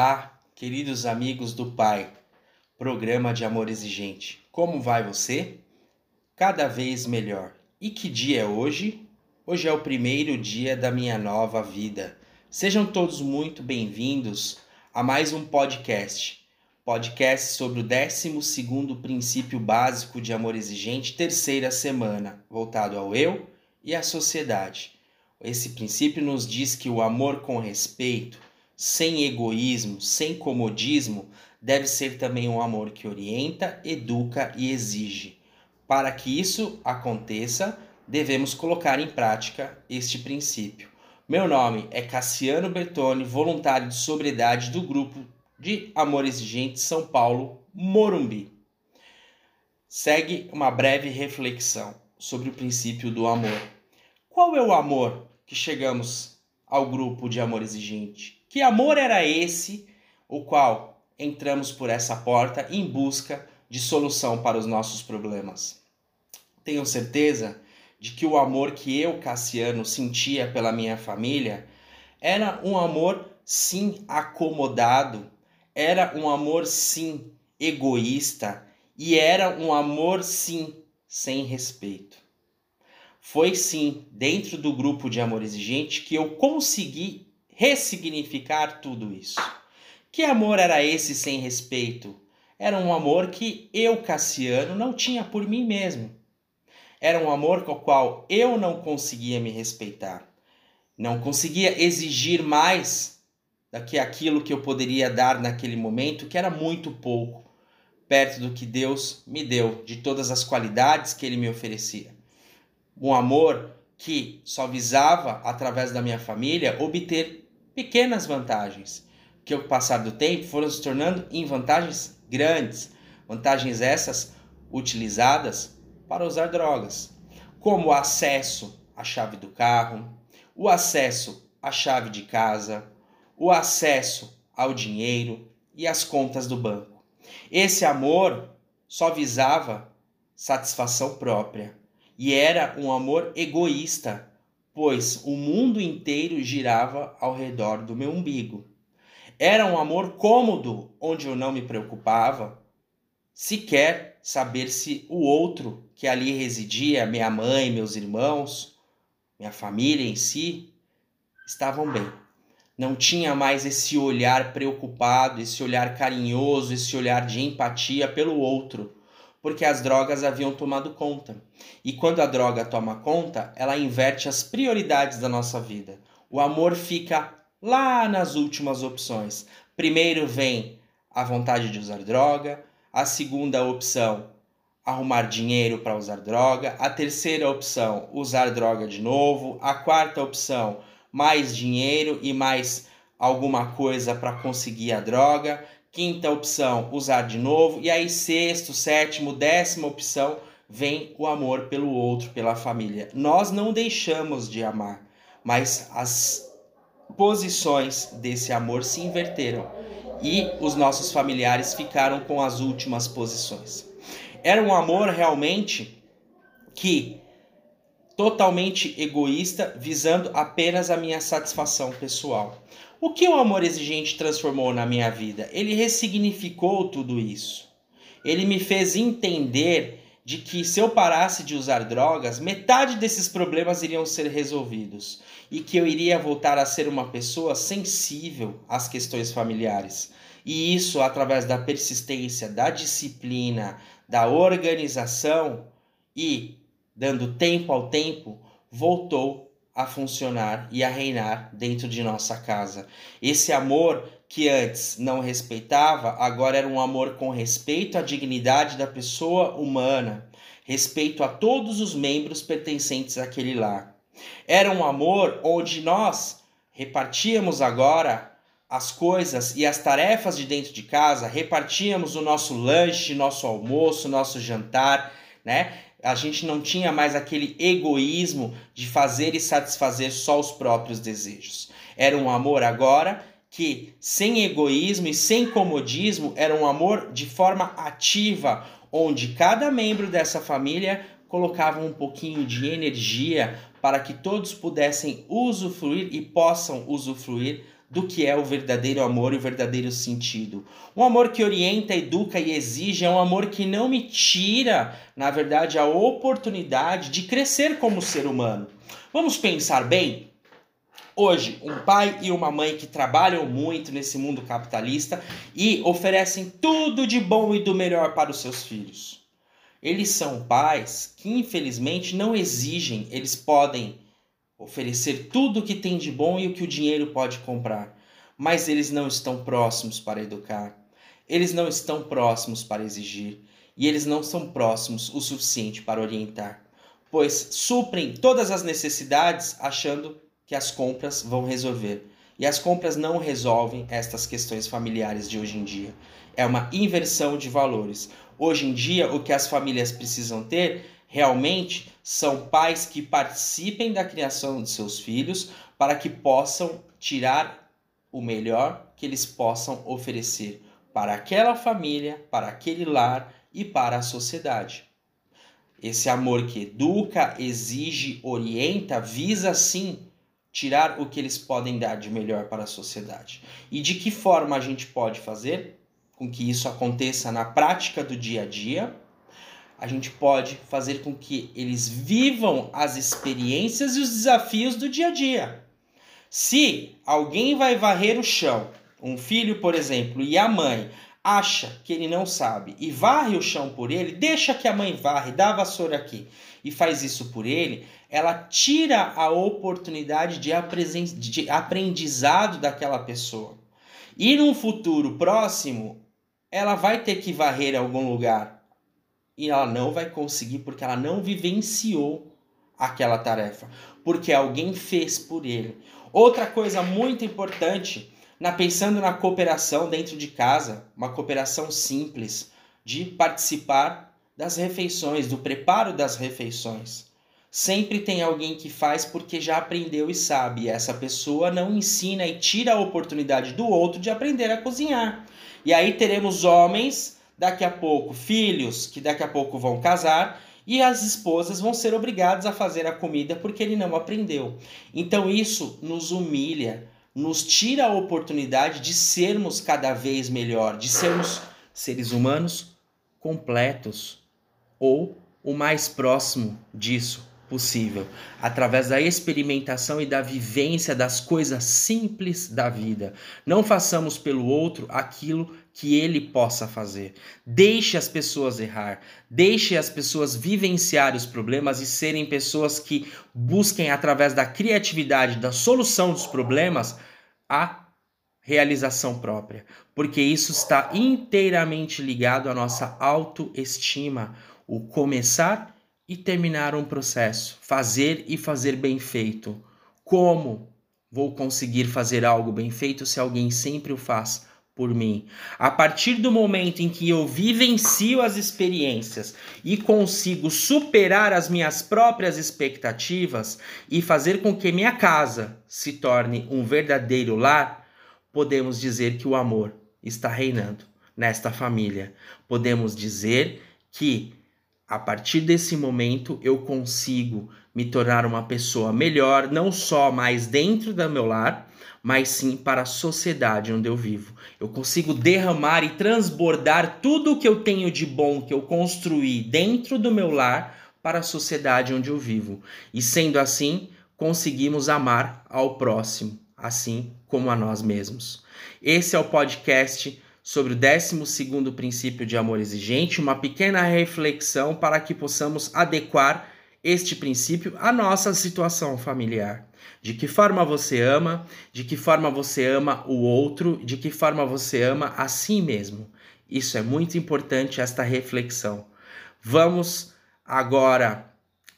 Olá, queridos amigos do Pai, programa de amor exigente. Como vai você? Cada vez melhor. E que dia é hoje? Hoje é o primeiro dia da minha nova vida. Sejam todos muito bem-vindos a mais um podcast. Podcast sobre o 12 princípio básico de amor exigente, terceira semana, voltado ao eu e à sociedade. Esse princípio nos diz que o amor com respeito, sem egoísmo, sem comodismo, deve ser também um amor que orienta, educa e exige. Para que isso aconteça, devemos colocar em prática este princípio. Meu nome é Cassiano Bertoni, voluntário de sobriedade do grupo de Amor Exigente São Paulo, Morumbi. Segue uma breve reflexão sobre o princípio do amor. Qual é o amor que chegamos ao grupo de amor exigente? Que amor era esse o qual entramos por essa porta em busca de solução para os nossos problemas? Tenho certeza de que o amor que eu, Cassiano, sentia pela minha família era um amor sim acomodado, era um amor sim egoísta e era um amor sim sem respeito. Foi sim dentro do grupo de amor exigente que eu consegui ressignificar tudo isso. Que amor era esse sem respeito? Era um amor que eu, Cassiano, não tinha por mim mesmo. Era um amor com o qual eu não conseguia me respeitar. Não conseguia exigir mais do que aquilo que eu poderia dar naquele momento, que era muito pouco, perto do que Deus me deu, de todas as qualidades que Ele me oferecia um amor que só visava, através da minha família, obter pequenas vantagens, que ao passar do tempo foram se tornando em vantagens grandes, vantagens essas utilizadas para usar drogas, como o acesso à chave do carro, o acesso à chave de casa, o acesso ao dinheiro e às contas do banco. Esse amor só visava satisfação própria, e era um amor egoísta, pois o mundo inteiro girava ao redor do meu umbigo. Era um amor cômodo, onde eu não me preocupava sequer saber se o outro que ali residia, minha mãe, meus irmãos, minha família em si, estavam bem. Não tinha mais esse olhar preocupado, esse olhar carinhoso, esse olhar de empatia pelo outro porque as drogas haviam tomado conta. E quando a droga toma conta, ela inverte as prioridades da nossa vida. O amor fica lá nas últimas opções. Primeiro vem a vontade de usar droga, a segunda opção, arrumar dinheiro para usar droga, a terceira opção, usar droga de novo, a quarta opção, mais dinheiro e mais alguma coisa para conseguir a droga, Quinta opção, usar de novo. E aí, sexto, sétimo, décima opção, vem o amor pelo outro, pela família. Nós não deixamos de amar, mas as posições desse amor se inverteram e os nossos familiares ficaram com as últimas posições. Era um amor realmente que totalmente egoísta, visando apenas a minha satisfação pessoal. O que o amor exigente transformou na minha vida? Ele ressignificou tudo isso. Ele me fez entender de que se eu parasse de usar drogas, metade desses problemas iriam ser resolvidos e que eu iria voltar a ser uma pessoa sensível às questões familiares. E isso através da persistência, da disciplina, da organização e dando tempo ao tempo, voltou a funcionar e a reinar dentro de nossa casa. Esse amor que antes não respeitava, agora era um amor com respeito à dignidade da pessoa humana, respeito a todos os membros pertencentes àquele lar. Era um amor onde nós repartíamos agora as coisas e as tarefas de dentro de casa, repartíamos o nosso lanche, nosso almoço, nosso jantar, né? a gente não tinha mais aquele egoísmo de fazer e satisfazer só os próprios desejos. Era um amor agora que, sem egoísmo e sem comodismo, era um amor de forma ativa, onde cada membro dessa família colocava um pouquinho de energia para que todos pudessem usufruir e possam usufruir do que é o verdadeiro amor e o verdadeiro sentido. Um amor que orienta, educa e exige é um amor que não me tira, na verdade, a oportunidade de crescer como ser humano. Vamos pensar bem? Hoje, um pai e uma mãe que trabalham muito nesse mundo capitalista e oferecem tudo de bom e do melhor para os seus filhos. Eles são pais que, infelizmente, não exigem, eles podem oferecer tudo o que tem de bom e o que o dinheiro pode comprar, mas eles não estão próximos para educar, eles não estão próximos para exigir e eles não são próximos o suficiente para orientar, pois suprem todas as necessidades achando que as compras vão resolver. E as compras não resolvem estas questões familiares de hoje em dia. É uma inversão de valores. Hoje em dia, o que as famílias precisam ter realmente são pais que participem da criação de seus filhos para que possam tirar o melhor que eles possam oferecer para aquela família, para aquele lar e para a sociedade. Esse amor que educa, exige, orienta, visa sim tirar o que eles podem dar de melhor para a sociedade. E de que forma a gente pode fazer com que isso aconteça na prática do dia a dia? A gente pode fazer com que eles vivam as experiências e os desafios do dia a dia. Se alguém vai varrer o chão, um filho, por exemplo, e a mãe acha que ele não sabe e varre o chão por ele, deixa que a mãe varre, dá a vassoura aqui e faz isso por ele, ela tira a oportunidade de aprendizado daquela pessoa. E num futuro próximo, ela vai ter que varrer algum lugar e ela não vai conseguir porque ela não vivenciou aquela tarefa, porque alguém fez por ele. Outra coisa muito importante, na pensando na cooperação dentro de casa, uma cooperação simples de participar das refeições, do preparo das refeições. Sempre tem alguém que faz porque já aprendeu e sabe, e essa pessoa não ensina e tira a oportunidade do outro de aprender a cozinhar. E aí teremos homens daqui a pouco filhos que daqui a pouco vão casar e as esposas vão ser obrigadas a fazer a comida porque ele não aprendeu. Então isso nos humilha, nos tira a oportunidade de sermos cada vez melhor, de sermos seres humanos completos ou o mais próximo disso possível, através da experimentação e da vivência das coisas simples da vida. Não façamos pelo outro aquilo que ele possa fazer. Deixe as pessoas errar, deixe as pessoas vivenciar os problemas e serem pessoas que busquem através da criatividade, da solução dos problemas, a realização própria, porque isso está inteiramente ligado à nossa autoestima, o começar e terminar um processo, fazer e fazer bem feito. Como vou conseguir fazer algo bem feito se alguém sempre o faz por mim? A partir do momento em que eu vivencio as experiências e consigo superar as minhas próprias expectativas e fazer com que minha casa se torne um verdadeiro lar, podemos dizer que o amor está reinando nesta família. Podemos dizer que a partir desse momento eu consigo me tornar uma pessoa melhor, não só mais dentro do meu lar, mas sim para a sociedade onde eu vivo. Eu consigo derramar e transbordar tudo o que eu tenho de bom que eu construí dentro do meu lar para a sociedade onde eu vivo. E sendo assim, conseguimos amar ao próximo, assim como a nós mesmos. Esse é o podcast sobre o 12 princípio de amor exigente, uma pequena reflexão para que possamos adequar este princípio à nossa situação familiar. De que forma você ama, de que forma você ama o outro, de que forma você ama a si mesmo. Isso é muito importante, esta reflexão. Vamos agora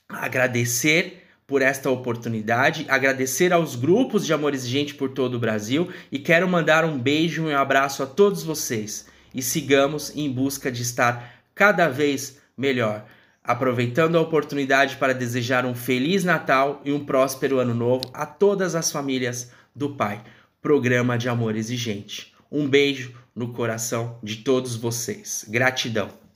agradecer por esta oportunidade, agradecer aos grupos de Amor Exigente por todo o Brasil e quero mandar um beijo e um abraço a todos vocês e sigamos em busca de estar cada vez melhor. Aproveitando a oportunidade para desejar um feliz Natal e um próspero Ano Novo a todas as famílias do Pai. Programa de Amor Exigente. Um beijo no coração de todos vocês. Gratidão.